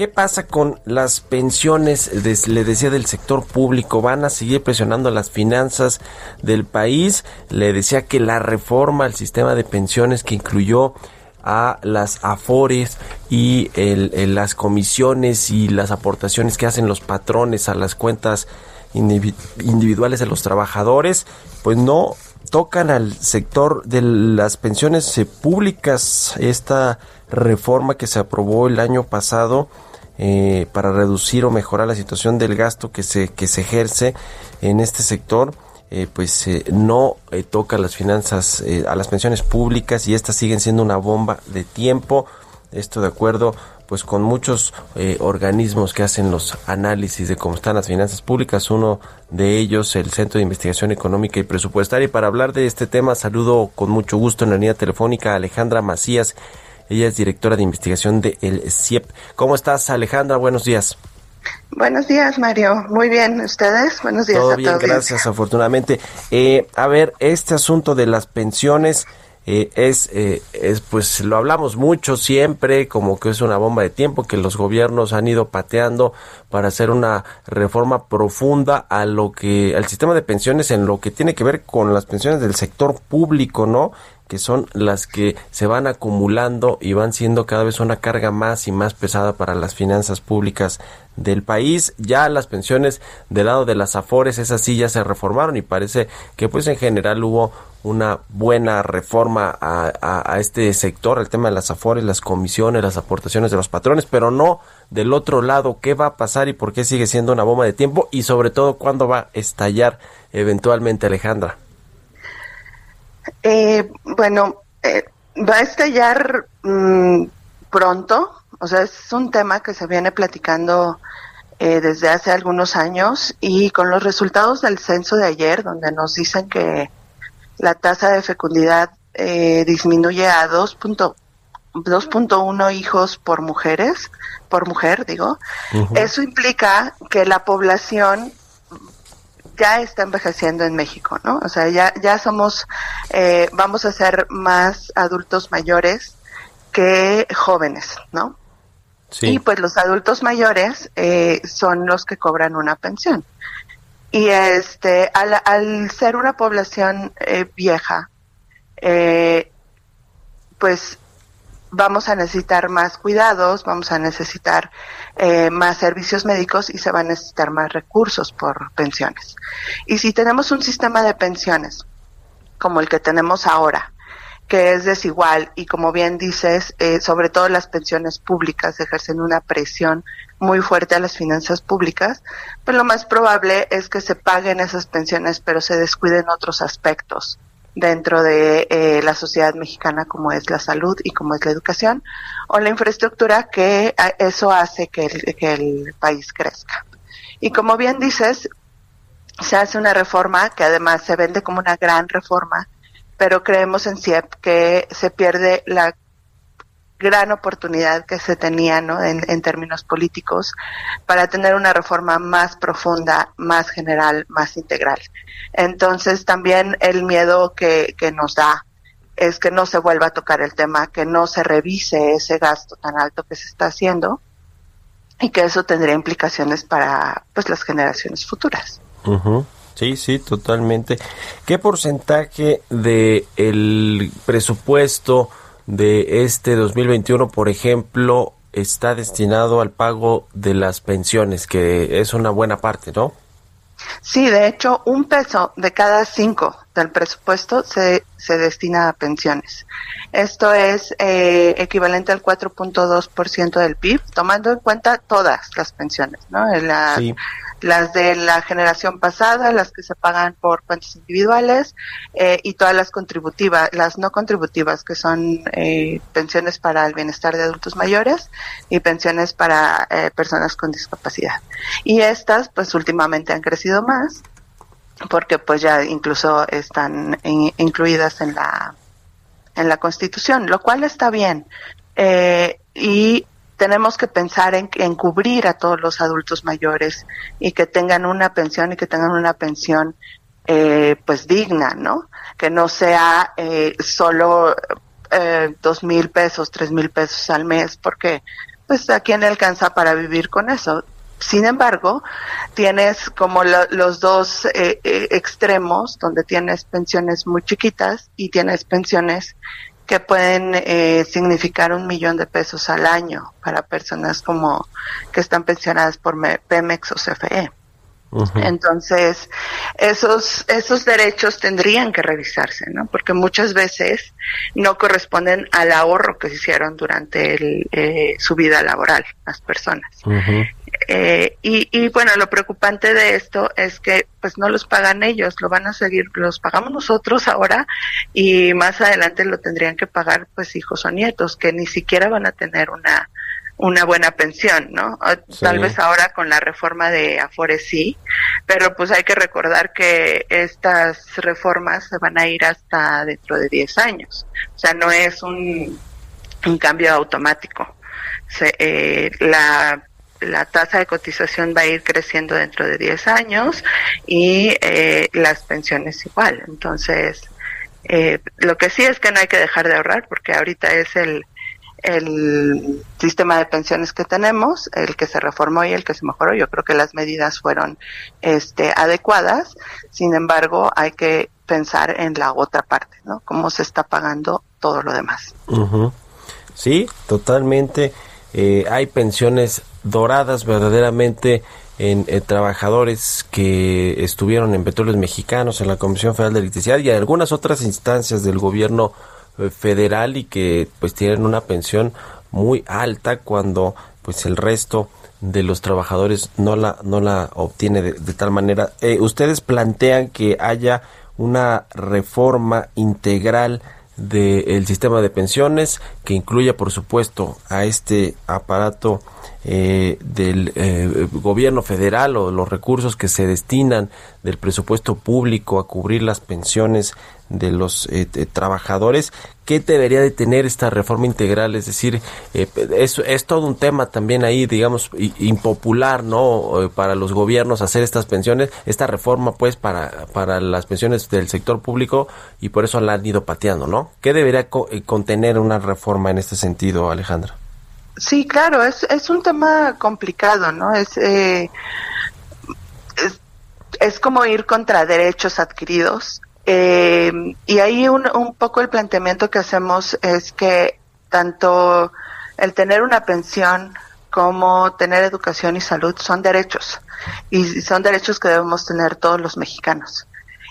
¿Qué pasa con las pensiones? le decía del sector público, van a seguir presionando las finanzas del país. Le decía que la reforma al sistema de pensiones que incluyó a las afores y las comisiones y las aportaciones que hacen los patrones a las cuentas individuales de los trabajadores, pues no tocan al sector de las pensiones públicas. Esta reforma que se aprobó el año pasado eh, para reducir o mejorar la situación del gasto que se, que se ejerce en este sector, eh, pues eh, no toca las finanzas, a las pensiones públicas y estas siguen siendo una bomba de tiempo. Esto de acuerdo pues con muchos organismos que hacen los análisis de cómo están las finanzas públicas, uno de ellos el Centro de Investigación Económica y Presupuestaria. Y para hablar de este tema saludo con mucho gusto en la línea telefónica a Alejandra Macías, ella es directora de investigación de el CIEP. ¿Cómo estás, Alejandra? Buenos días. Buenos días, Mario. Muy bien, ¿ustedes? Buenos días Todo bien, gracias, afortunadamente. Eh, a ver, este asunto de las pensiones eh, es, eh, es, pues lo hablamos mucho siempre, como que es una bomba de tiempo que los gobiernos han ido pateando para hacer una reforma profunda a lo que, al sistema de pensiones en lo que tiene que ver con las pensiones del sector público, ¿no? Que son las que se van acumulando y van siendo cada vez una carga más y más pesada para las finanzas públicas del país. Ya las pensiones del lado de las afores, esas sí ya se reformaron y parece que pues en general hubo una buena reforma a, este sector, el tema de las afores, las comisiones, las aportaciones de los patrones, pero no del otro lado, qué va a pasar y por qué sigue siendo una bomba de tiempo y sobre todo cuándo va a estallar eventualmente Alejandra. Eh, bueno, eh, va a estallar mm, pronto, o sea, es un tema que se viene platicando eh, desde hace algunos años y con los resultados del censo de ayer, donde nos dicen que la tasa de fecundidad eh, disminuye a 2.1 hijos por mujeres, por mujer, digo, eso implica que la población ya está envejeciendo en México, ¿no? O sea, ya, ya somos, eh, vamos a ser más adultos mayores que jóvenes, ¿no? Sí. Y pues los adultos mayores eh, son los que cobran una pensión. Y este, al, al ser una población eh, vieja, eh, pues vamos a necesitar más cuidados, vamos a necesitar eh, más servicios médicos y se van a necesitar más recursos por pensiones. Y si tenemos un sistema de pensiones como el que tenemos ahora, que es desigual y como bien dices, eh, sobre todo las pensiones públicas ejercen una presión muy fuerte a las finanzas públicas, pues lo más probable es que se paguen esas pensiones pero se descuiden otros aspectos dentro de eh, la sociedad mexicana como es la salud y como es la educación o la infraestructura que eso hace que el, que el país crezca. Y como bien dices, se hace una reforma que además se vende como una gran reforma, pero creemos en CIEP que se pierde la gran oportunidad que se tenía ¿no? en, en, términos políticos para tener una reforma más profunda, más general, más integral. Entonces también el miedo que, que nos da es que no se vuelva a tocar el tema, que no se revise ese gasto tan alto que se está haciendo y que eso tendría implicaciones para pues las generaciones futuras. Sí, sí, totalmente. ¿Qué porcentaje de el presupuesto de este 2021, por ejemplo, está destinado al pago de las pensiones, que es una buena parte, ¿no? Sí, de hecho, un peso de cada cinco del presupuesto se, se destina a pensiones. Esto es eh, equivalente al 4.2% del PIB, tomando en cuenta todas las pensiones, ¿no? La, las de la generación pasada, las que se pagan por cuentas individuales eh, y todas las contributivas, las no contributivas, que son eh, pensiones para el bienestar de adultos mayores y pensiones para eh, personas con discapacidad. Y estas, pues últimamente han crecido más porque pues ya incluso están incluidas en la en la Constitución, lo cual está bien. y tenemos que pensar en, cubrir a todos los adultos mayores y que tengan una pensión y que tengan una pensión eh, pues digna, ¿no? Que no sea eh, solo eh, dos mil pesos, tres mil pesos al mes, porque pues a quién alcanza para vivir con eso. Sin embargo, tienes como los dos eh, extremos, donde tienes pensiones muy chiquitas y tienes pensiones que pueden eh, significar un millón de pesos al año para personas como que están pensionadas por Pemex o CFE. Entonces, esos, esos derechos tendrían que revisarse, ¿no? Porque muchas veces no corresponden al ahorro que se hicieron durante el, eh, su vida laboral, las personas. Eh, y, y, bueno, lo preocupante de esto es que pues no los pagan ellos, lo van a seguir, los pagamos nosotros ahora y más adelante lo tendrían que pagar pues hijos o nietos que ni siquiera van a tener una una buena pensión, ¿no? Tal vez ahora con la reforma de Afore sí, pero pues hay que recordar que estas reformas se van a ir hasta dentro de 10 años, o sea, no es un, un cambio automático. Se, eh, la la tasa de cotización va a ir creciendo dentro de 10 años y eh, las pensiones igual. Entonces, eh, lo que sí es que no hay que dejar de ahorrar porque ahorita es el, el sistema de pensiones que tenemos, el que se reformó y el que se mejoró. Yo creo que las medidas fueron este, adecuadas. Sin embargo, hay que pensar en la otra parte, ¿no? Cómo se está pagando todo lo demás. Sí, totalmente. Eh, hay pensiones doradas verdaderamente en eh, trabajadores que estuvieron en Petróleos Mexicanos, en la Comisión Federal de Electricidad y en algunas otras instancias del gobierno eh, federal y que pues tienen una pensión muy alta cuando pues el resto de los trabajadores no la no la obtiene de, tal manera. ustedes plantean que haya una reforma integral del sistema de pensiones que incluya por supuesto a este aparato eh, del eh, gobierno federal o los recursos que se destinan del presupuesto público a cubrir las pensiones de los eh, trabajadores. ¿Qué debería de tener esta reforma integral? Es decir, es, es todo un tema también ahí, digamos, impopular, ¿no? Para los gobiernos hacer estas pensiones, esta reforma, pues, para, para las pensiones del sector público y por eso la han ido pateando, ¿no? ¿Qué debería contener una reforma en este sentido, Alejandra? Sí, claro, es, es un tema complicado, ¿no? Es, eh, es, como ir contra derechos adquiridos. Eh, y ahí un, un poco el planteamiento que hacemos es que tanto el tener una pensión como tener educación y salud son derechos y son derechos que debemos tener todos los mexicanos.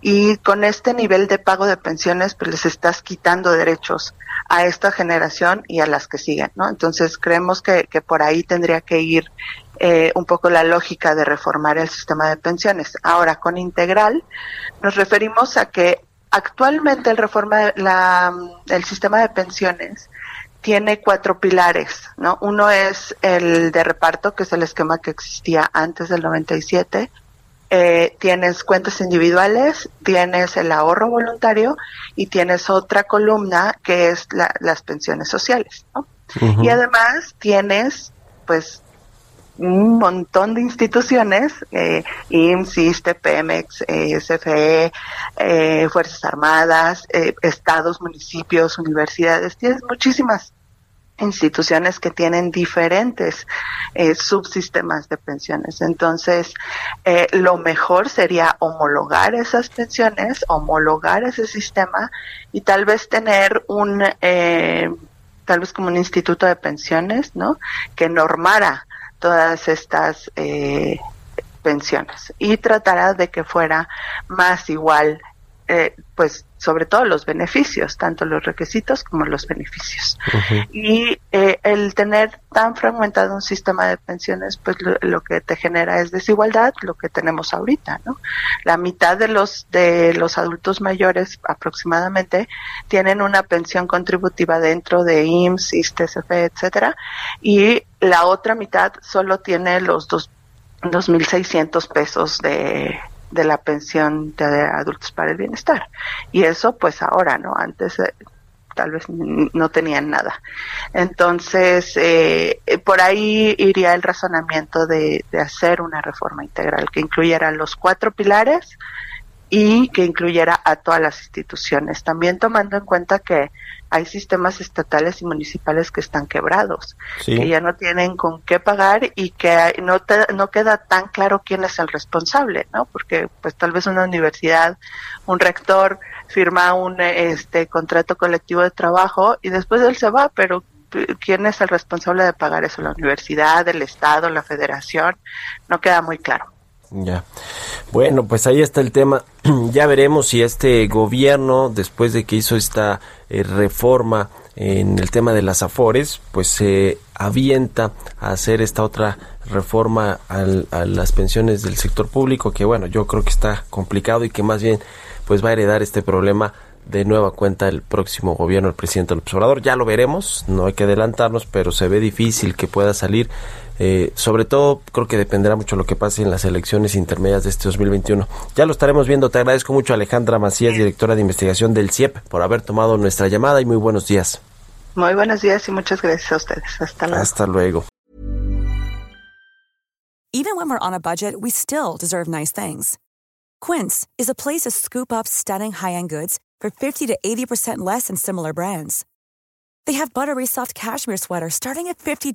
Y con este nivel de pago de pensiones, pues les estás quitando derechos a esta generación y a las que siguen, ¿no? Entonces creemos que, que por ahí tendría que ir eh, un poco la lógica de reformar el sistema de pensiones. Ahora, con integral nos referimos a que actualmente el reforma la, el sistema de pensiones tiene cuatro pilares, ¿no? Uno es el de reparto, que es el esquema que existía antes del 97 eh, tienes cuentas individuales, tienes el ahorro voluntario y tienes otra columna que es las pensiones sociales. ¿no? Y además tienes, pues, un montón de instituciones, eh, IMSS, Pemex, eh, CFE, eh, Fuerzas Armadas, eh, estados, municipios, universidades, tienes muchísimas instituciones que tienen diferentes eh, subsistemas de pensiones. Entonces, eh, lo mejor sería homologar esas pensiones, homologar ese sistema y tal vez tener un, eh, tal vez como un instituto de pensiones, ¿no? Que normara todas estas eh, pensiones y tratará de que fuera más igual, eh, pues sobre todo los beneficios, tanto los requisitos como los beneficios. Y eh, el tener tan fragmentado un sistema de pensiones, pues lo, que te genera es desigualdad, lo que tenemos ahorita, ¿no? La mitad de los de los adultos mayores aproximadamente tienen una pensión contributiva dentro de IMSS, ISTSF, etcétera, y la otra mitad solo tiene los dos 2.600 pesos de, de la pensión de adultos para el bienestar. Y eso pues ahora, ¿no? Antes eh, tal vez no tenían nada. Entonces, eh, por ahí iría el razonamiento de, de hacer una reforma integral que incluyera los cuatro pilares y que incluyera a todas las instituciones, también tomando en cuenta que hay sistemas estatales y municipales que están quebrados, que ya no tienen con qué pagar y que no, no queda tan claro quién es el responsable, ¿no? Porque pues tal vez una universidad, un rector firma un este contrato colectivo de trabajo y después él se va, pero ¿quién es el responsable de pagar eso? ¿La universidad, el Estado, la federación? No queda muy claro. Ya. Bueno, pues ahí está el tema. ya veremos si este gobierno, después de que hizo esta eh, reforma en el tema de las afores, pues se avienta a hacer esta otra reforma a las pensiones del sector público, que bueno, yo creo que está complicado y que más bien pues va a heredar este problema de nueva cuenta el próximo gobierno, el presidente del observador. Ya lo veremos, no hay que adelantarnos, pero se ve difícil que pueda salir eh, sobre todo, creo que dependerá mucho lo que pase en las elecciones intermedias de este 2021. Ya lo estaremos viendo. Te agradezco mucho, Alejandra Macías, directora de investigación del CIEP, por haber tomado nuestra llamada y muy buenos días. Muy buenos días y muchas gracias a ustedes. Hasta luego. Hasta luego. Even when we're on a budget, we still deserve nice things. Quince is a place to scoop up stunning high-end goods for 50 to 80% less than similar brands. They have buttery soft cashmere sweaters starting at $50